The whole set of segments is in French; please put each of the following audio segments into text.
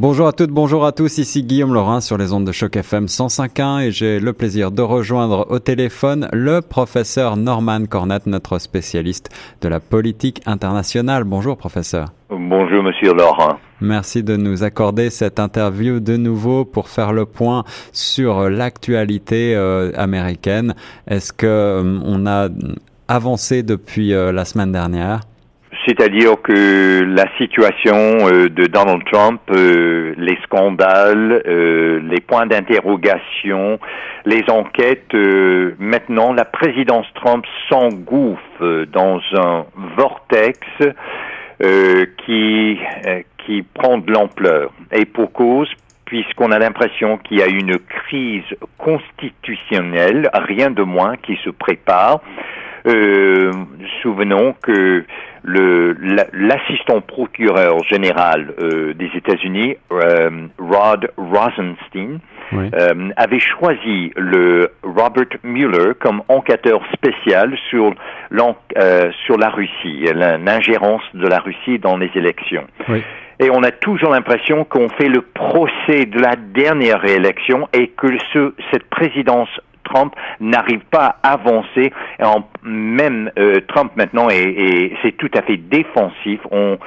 Bonjour à toutes, bonjour à tous, ici Guillaume Laurin sur les ondes de choc FM 105.1 et j'ai le plaisir de rejoindre au téléphone le professeur Norman Cornette, notre spécialiste de la politique internationale. Bonjour professeur. Bonjour monsieur Laurin. Merci de nous accorder cette interview de nouveau pour faire le point sur l'actualité euh, américaine. Est-ce que euh, on a avancé depuis euh, la semaine dernière? C'est-à-dire que la situation euh, de Donald Trump, euh, les scandales, euh, les points d'interrogation, les enquêtes, maintenant la présidence Trump s'engouffre dans un vortex qui qui prend de l'ampleur. Et pour cause, puisqu'on a l'impression qu'il y a une crise constitutionnelle, rien de moins, qui se prépare. Euh, souvenons que le l'assistant procureur général euh, des États-Unis, euh, Rod Rosenstein, euh, avait choisi le Robert Mueller comme enquêteur spécial sur sur la Russie, l'ingérence de la Russie dans les élections. Et on a toujours l'impression qu'on fait le procès de la dernière élection et que ce, cette présidence Trump n'arrive pas à avancer. En, même euh, Trump maintenant, et, c'est tout à fait défensif. On,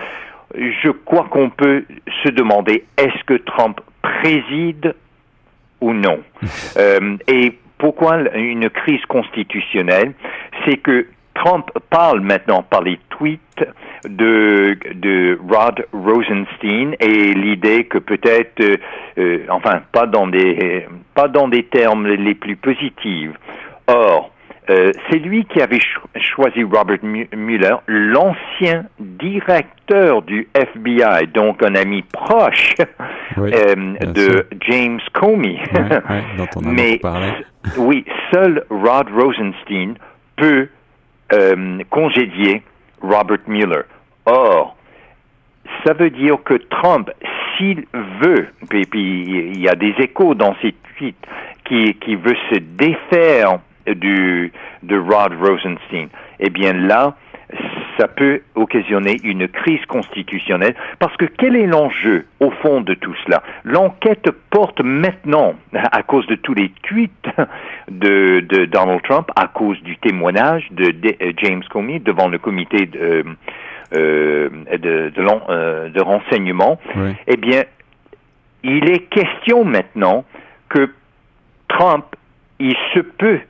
je crois qu'on peut se demander est-ce que Trump préside ou non? euh, et pourquoi une crise constitutionnelle? C'est que Trump parle maintenant par les tweets de, de Rod Rosenstein et l'idée que peut-être, euh, euh, enfin, pas dans des, pas dans des termes les plus positifs. Or, euh, c'est lui qui avait choisi Robert Mueller, l'ancien directeur du FBI, donc un ami proche de James Comey. Mais oui, seul Rod Rosenstein peut euh, congédier Robert Mueller. Or, ça veut dire que Trump, s'il veut, puis, puis, il y a des échos dans ses tweets, qui, qui veut se défaire du, de Rod Rosenstein, eh bien là, ça peut occasionner une crise constitutionnelle. Parce que quel est l'enjeu au fond de tout cela? L'enquête porte maintenant, à cause de tous les tweets de, de Donald Trump, à cause du témoignage de, euh, James Comey devant le comité de, euh, de, euh, de, renseignement, eh bien, il est question maintenant que Trump, il se peut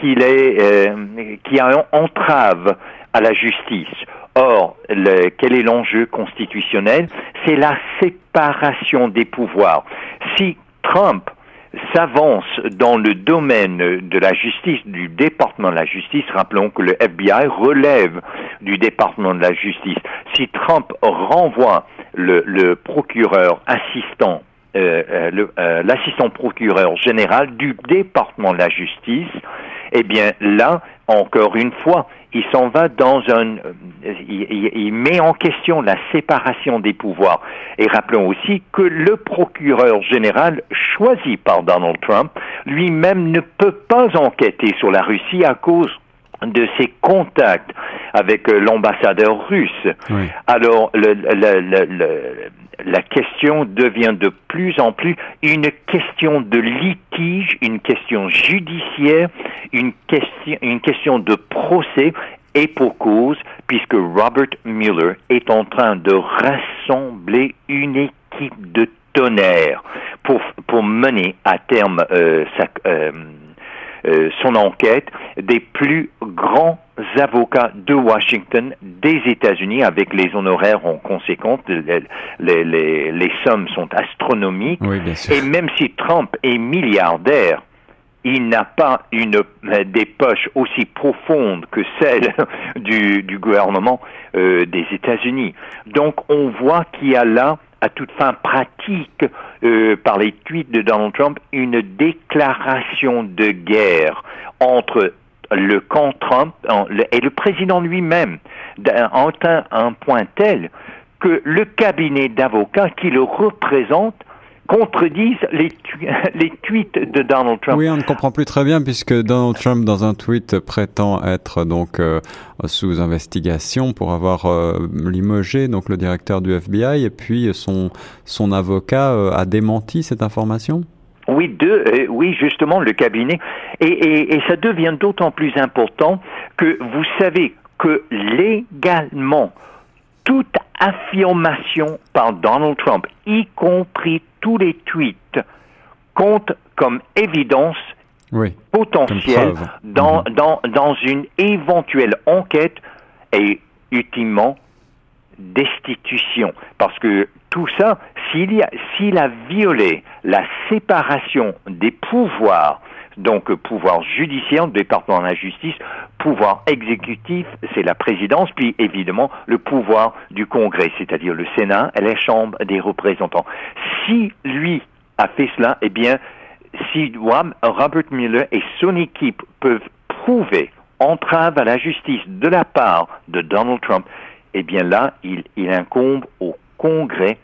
qu'il est, euh, qui a entrave à la justice. Or, quel est l'enjeu constitutionnel? C'est la séparation des pouvoirs. Si Trump s'avance dans le domaine de la justice, du département de la justice, rappelons que le FBI relève du département de la justice. Si Trump renvoie le, le procureur assistant euh, euh, euh, l'assistant procureur général du département de la justice, eh bien là, encore une fois, il s'en va dans un, il, met en question la séparation des pouvoirs. Et rappelons aussi que le procureur général choisi par Donald Trump lui-même ne peut pas enquêter sur la Russie à cause de ses contacts avec l'ambassadeur russe. Alors, le, la question devient de plus en plus une question de litige, une question judiciaire, une question, une question de procès et pour cause, puisque Robert Mueller est en train de rassembler une équipe de tonnerre pour, pour mener à terme euh, sa, euh, euh, son enquête des plus grands avocats de Washington, des États-Unis, avec les honoraires en conséquence, les, les, les, sommes sont astronomiques. Et même si Trump est milliardaire, il n'a pas une des poches aussi profondes que celles du, du gouvernement euh, des États-Unis. Donc on voit qu'il y a là à toute fin pratique euh, par les tweets de Donald Trump une déclaration de guerre entre le camp Trump et le président lui-même en un point tel que le cabinet d'avocats qui le représente contredisent les, les tweets de Donald Trump. Oui, on ne comprend plus très bien puisque Donald Trump, dans un tweet, prétend être donc euh, sous investigation pour avoir euh, limogé donc le directeur du FBI et puis son son avocat euh, a démenti cette information. Oui, deux, oui, justement, le cabinet. Et, et, et ça devient d'autant plus important que vous savez que légalement, toute affirmation par Donald Trump, y compris tous les tweets, compte comme évidence potentielle dans, mhm. dans, dans une éventuelle enquête et ultimement destitution. Parce que tout ça, s'il a, violé la séparation des pouvoirs donc pouvoir judiciaire, département de la justice, pouvoir exécutif, c'est la présidence, puis évidemment le pouvoir du Congrès, c'est-à-dire le Sénat et la Chambre des représentants. Si lui a fait cela, eh bien, si Robert Mueller et son équipe peuvent prouver entrave à la justice de la part de Donald Trump, eh bien là, il, il incombe au Congrès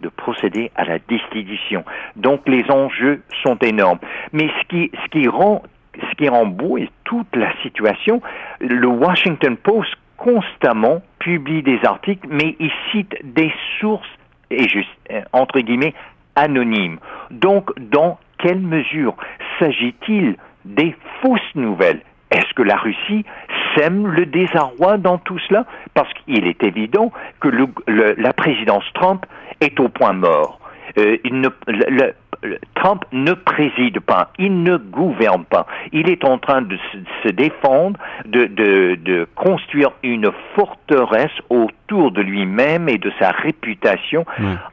de procéder à la destitution. Donc les enjeux sont énormes. Mais ce qui, ce qui rend ce qui rend beau et toute la situation, le Washington Post constamment publie des articles, mais il cite des sources et euh, entre guillemets anonymes. Donc, dans quelle mesure s'agit-il des fausses nouvelles? Est-ce que la Russie sème le désarroi dans tout cela Parce qu'il est évident que le, la présidence Trump est au point mort. Euh, il ne, le, Trump ne préside pas, il ne gouverne pas. Il est en train de se, défendre, de, de, de, construire une forteresse autour de lui-même et de sa réputation,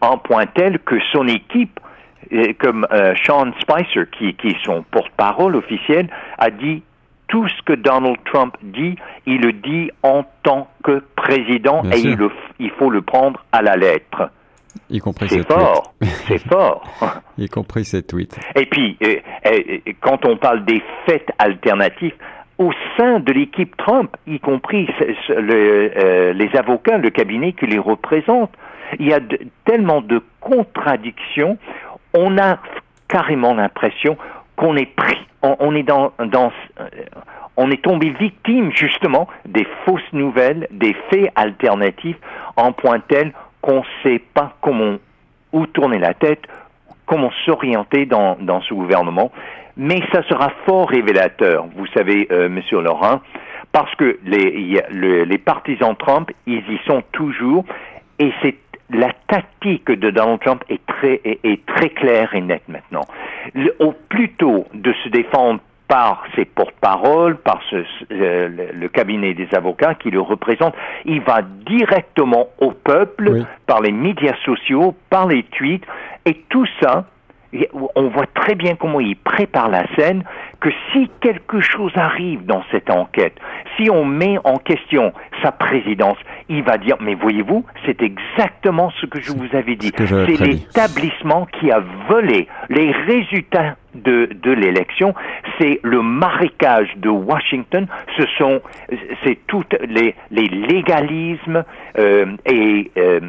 en point tel que son équipe, euh, comme euh, Sean Spicer, qui, qui est son porte-parole officiel, a dit tout ce que Donald Trump dit, il le dit en tant que président et il, il faut le prendre à la lettre. Y compris c'est fort, c'est fort. y compris ces tweets. Et puis, euh, euh, quand on parle des faits alternatifs, au sein de l'équipe Trump, y compris euh, les avocats, le cabinet qui les représente, il y a tellement de contradictions, on a carrément l'impression qu'on est pris, on, est dans, dans on est tombé victime justement des fausses nouvelles, des faits alternatifs, en point tel qu'on ne sait pas comment où tourner la tête, comment s'orienter dans, dans ce gouvernement. Mais ça sera fort révélateur, vous savez, euh, Monsieur Laurent, parce que les, les partisans Trump, ils y sont toujours, et c'est la tactique de Donald Trump est très, est, est très claire et nette maintenant. au plutôt de se défendre par ses porte-paroles, par ce, le, cabinet des avocats qui le représente. Il va directement au peuple par les médias sociaux, par les tweets, et tout ça, on voit très bien comment il prépare la scène, que si quelque chose arrive dans cette enquête, si on met en question sa présidence, il va dire, mais voyez-vous, c'est exactement ce que je vous avais dit. C'est l'établissement qui a volé les résultats de, de l'élection. C'est le marécage de Washington. Ce sont, c'est tous les, les légalismes euh, et euh,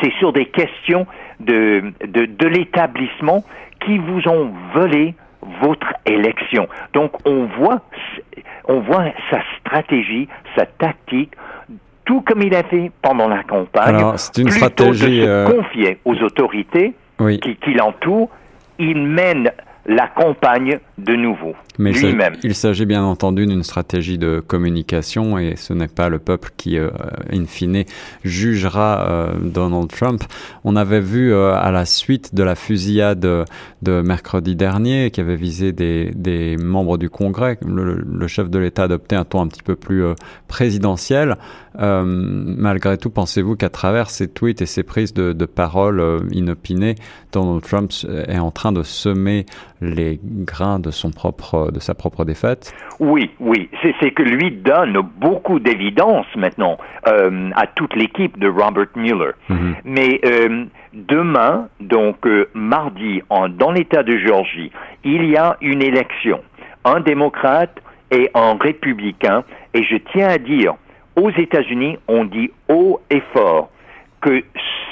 c'est sur des questions de, de, de l'établissement qui vous ont volé votre élection. Donc on voit, on voit sa stratégie, sa tactique, tout comme il a fait pendant la campagne. c'est une stratégie. De se euh, confier aux autorités qui, qui l'entourent, il mène la campagne de nouveau. Mais il s'agit bien entendu d'une stratégie de communication et ce n'est pas le peuple qui, euh, in fine, jugera euh, Donald Trump. On avait vu euh, à la suite de la fusillade de mercredi dernier qui avait visé des, des membres du Congrès, le, le chef de l'État adoptait un ton un petit peu plus présidentiel. malgré tout, pensez-vous qu'à travers ces tweets et ces prises de, de parole inopinées, Donald Trump est en train de semer les grains de son propre, de sa propre défaite Oui, oui. C'est que lui donne beaucoup d'évidence maintenant euh, à toute l'équipe de Robert Mueller. Mhm. Mais euh, demain, donc euh, mardi, en, dans l'État de Géorgie, il y a une élection. Un démocrate et un républicain. Et je tiens à dire, aux États-Unis, on dit haut et fort que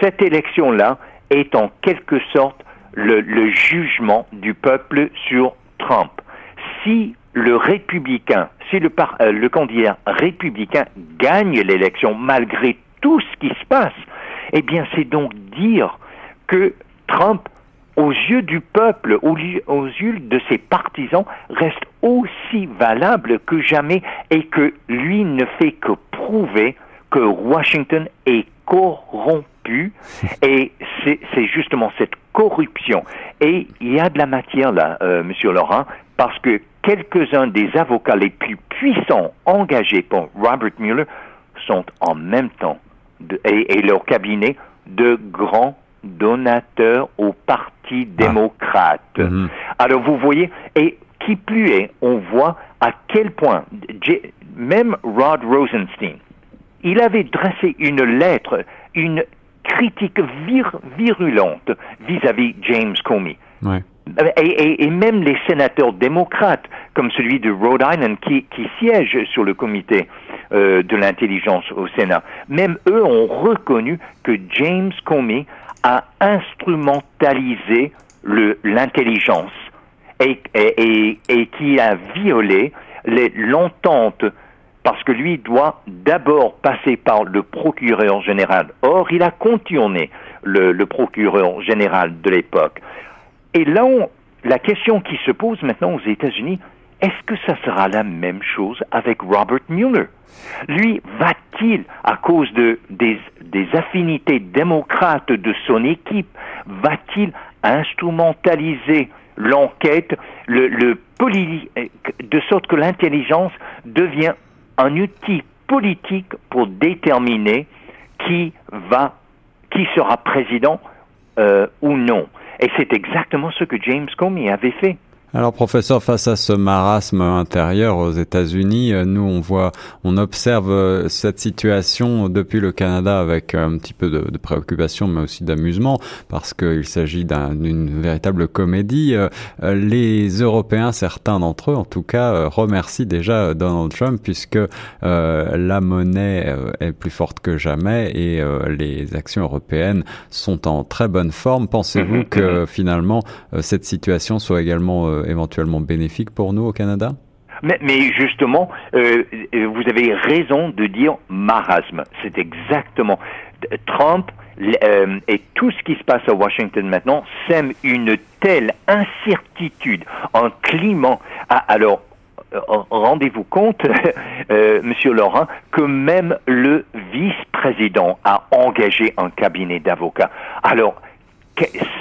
cette élection-là est en quelque sorte le, le jugement du peuple sur Trump. Si le républicain, si euh, le candidat républicain gagne l'élection malgré tout ce qui se passe, eh bien c'est donc dire que Trump, aux yeux du peuple, aux yeux de ses partisans, reste aussi valable que jamais et que lui ne fait que prouver que Washington est corrompu et c'est justement cette corruption. Et il y a de la matière là, euh, Monsieur Laurent, parce que quelques-uns des avocats les plus puissants engagés pour Robert Mueller sont en même temps et, leur cabinet de grands donateurs au Parti ah. démocrate. Mhm. Alors vous voyez, et qui plus est, on voit à quel point même Rod Rosenstein, il avait dressé une lettre, une critique virulente vis-à-vis James Comey. Et, même les sénateurs démocrates, comme celui de Rhode Island, qui, siège sur le comité euh, de l'intelligence au Sénat, même eux ont reconnu que James Comey a instrumentalisé l'intelligence et, et, et, qui a violé l'entente parce que lui doit d'abord passer par le procureur général. Or, il a contourné le, procureur général de l'époque. Et là, la question qui se pose maintenant aux États-Unis, est-ce que ça sera la même chose avec Robert Mueller? Lui, va-t-il, à cause de, des, des affinités démocrates de son équipe, va-t-il instrumentaliser l'enquête, le, le de sorte que l'intelligence devient un outil politique pour déterminer qui va, qui sera président euh, ou non. Et c'est exactement ce que James Comey avait fait. Alors professeur, face à ce marasme intérieur aux États-Unis, euh, nous on voit, on observe euh, cette situation depuis le Canada avec un petit peu de, de préoccupation, mais aussi d'amusement, parce qu'il s'agit d'une véritable comédie. Euh, les Européens, certains d'entre eux en tout cas, remercient déjà Donald Trump puisque la monnaie est plus forte que jamais et les actions européennes sont en très bonne forme. Pensez-vous que finalement cette situation soit également éventuellement bénéfique pour nous au Canada? Mais, justement, euh, vous avez raison de dire marasme. C'est exactement. Trump euh, et tout ce qui se passe à Washington maintenant sème une telle incertitude, un climat. Alors, euh, rendez-vous compte, Monsieur Laurent, que même le vice-président a engagé un cabinet d'avocats. Alors,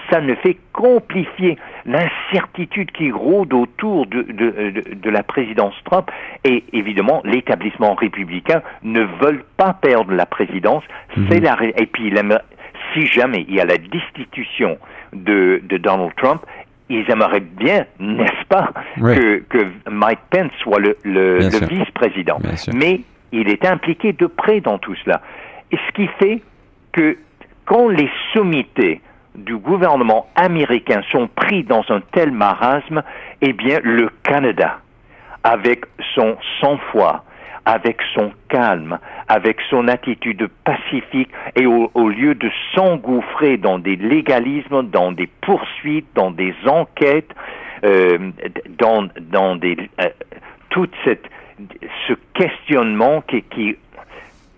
ça ne fait qu'amplifier l'incertitude qui rôde autour de, de, de, la présidence Trump et évidemment l'établissement républicain ne veulent pas perdre la présidence. Mhm. C'est la et puis si jamais il y a la destitution de, de Donald Trump, ils aimeraient bien, n'est-ce pas, que, que Mike Pence soit le, le, le vice-président. Mais il est impliqué de près dans tout cela. Et ce qui fait que quand les sommités du gouvernement américain sont pris dans un tel marasme, eh bien, le Canada, avec son sang-froid, avec son calme, avec son attitude pacifique, et au, lieu de s'engouffrer dans des légalismes, dans des poursuites, dans des enquêtes, euh, dans, dans des, euh, toute cette, ce questionnement qui, qui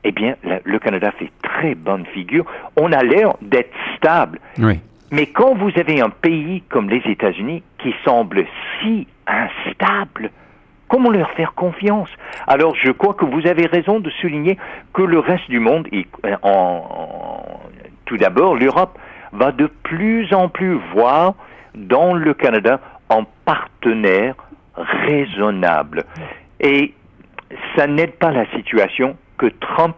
eh bien, le Canada fait très bonne figure. On a l'air d'être stable. Oui. Mais quand vous avez un pays comme les États-Unis qui semble si instable, comment leur faire confiance? Alors, je crois que vous avez raison de souligner que le reste du monde, euh, en, tout d'abord, l'Europe, va de plus en plus voir dans le Canada un partenaire raisonnable. Et ça n'aide pas la situation que Trump